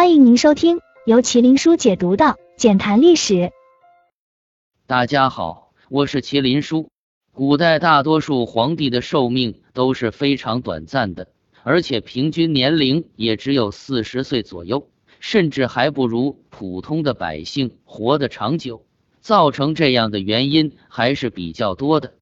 欢迎您收听由麒麟书解读的《简谈历史》。大家好，我是麒麟书。古代大多数皇帝的寿命都是非常短暂的，而且平均年龄也只有四十岁左右，甚至还不如普通的百姓活得长久。造成这样的原因还是比较多的，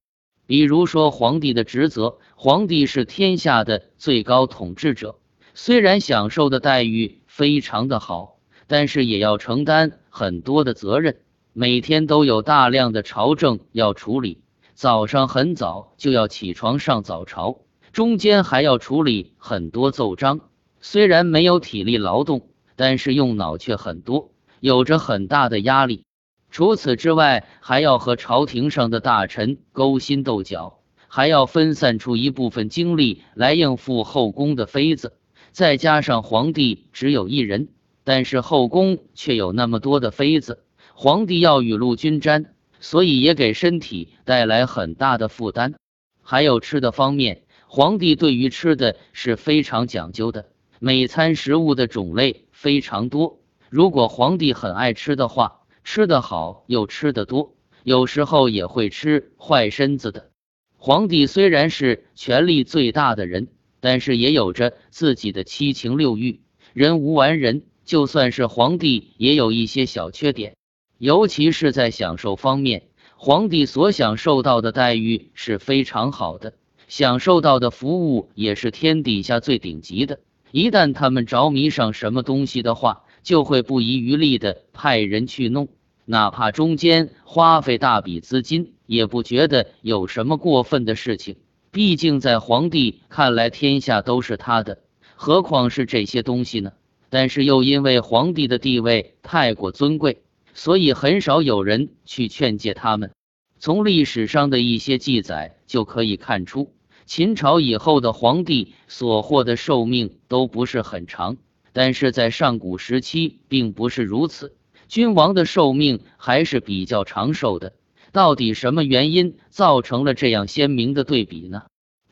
比如说皇帝的职责，皇帝是天下的最高统治者，虽然享受的待遇非常的好，但是也要承担很多的责任，每天都有大量的朝政要处理，早上很早就要起床上早朝，中间还要处理很多奏章，虽然没有体力劳动，但是用脑却很多，有着很大的压力。除此之外，还要和朝廷上的大臣勾心斗角，还要分散出一部分精力来应付后宫的妃子。再加上皇帝只有一人，但是后宫却有那么多的妃子，皇帝要雨露均沾，所以也给身体带来很大的负担。还有吃的方面，皇帝对于吃的是非常讲究的，每餐食物的种类非常多。如果皇帝很爱吃的话，吃得好又吃得多，有时候也会吃坏身子的。皇帝虽然是权力最大的人，但是也有着自己的七情六欲。人无完人，就算是皇帝也有一些小缺点，尤其是在享受方面，皇帝所享受到的待遇是非常好的，享受到的服务也是天底下最顶级的。一旦他们着迷上什么东西的话，就会不遗余力的派人去弄。哪怕中间花费大笔资金，也不觉得有什么过分的事情。毕竟在皇帝看来，天下都是他的，何况是这些东西呢？但是又因为皇帝的地位太过尊贵，所以很少有人去劝诫他们。从历史上的一些记载就可以看出，秦朝以后的皇帝所获的寿命都不是很长，但是在上古时期并不是如此。君王的寿命还是比较长寿的，到底什么原因造成了这样鲜明的对比呢？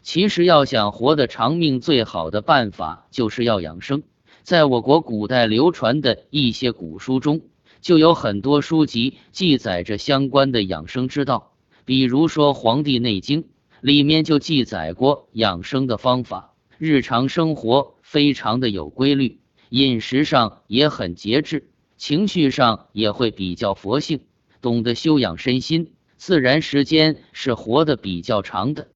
其实要想活得长命，最好的办法就是要养生。在我国古代流传的一些古书中，就有很多书籍记载着相关的养生之道。比如说《黄帝内经》里面就记载过养生的方法，日常生活非常的有规律，饮食上也很节制。情绪上也会比较佛性，懂得修养身心，自然时间是活得比较长的。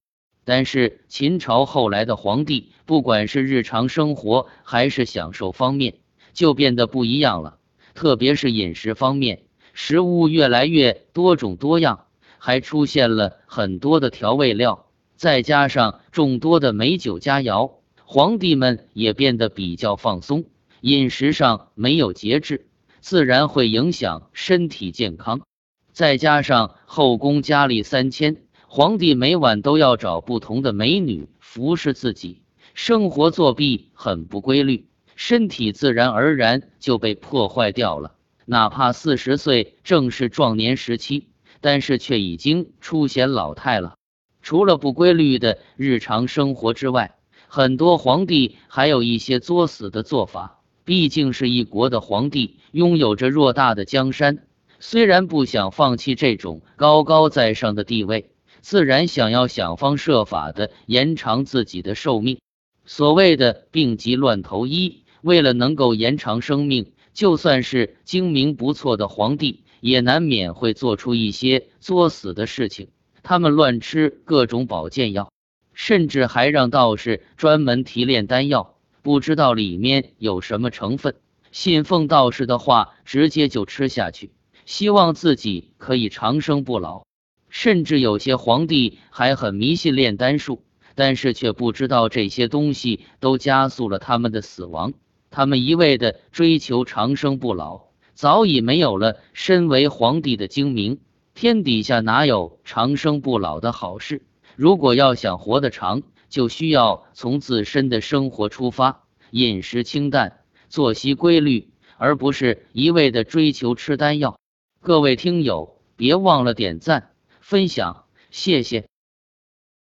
但是秦朝后来的皇帝，不管是日常生活还是享受方面，就变得不一样了。特别是饮食方面，食物越来越多种多样，还出现了很多的调味料，再加上众多的美酒佳肴，皇帝们也变得比较放松，饮食上没有节制。自然会影响身体健康，再加上后宫佳丽三千，皇帝每晚都要找不同的美女服侍自己，生活作弊很不规律，身体自然而然就被破坏掉了。哪怕四十岁正是壮年时期，但是却已经出现老态了。除了不规律的日常生活之外，很多皇帝还有一些作死的做法。毕竟是一国的皇帝，拥有着偌大的江山，虽然不想放弃这种高高在上的地位，自然想要想方设法的延长自己的寿命。所谓的病急乱投医，为了能够延长生命，就算是精明不错的皇帝，也难免会做出一些作死的事情。他们乱吃各种保健药，甚至还让道士专门提炼丹药。不知道里面有什么成分，信奉道士的话，直接就吃下去，希望自己可以长生不老。甚至有些皇帝还很迷信炼丹术，但是却不知道这些东西都加速了他们的死亡。他们一味的追求长生不老，早已没有了身为皇帝的精明。天底下哪有长生不老的好事？如果要想活得长，就需要从自身的生活出发，饮食清淡，作息规律，而不是一味的追求吃丹药。各位听友，别忘了点赞、分享，谢谢。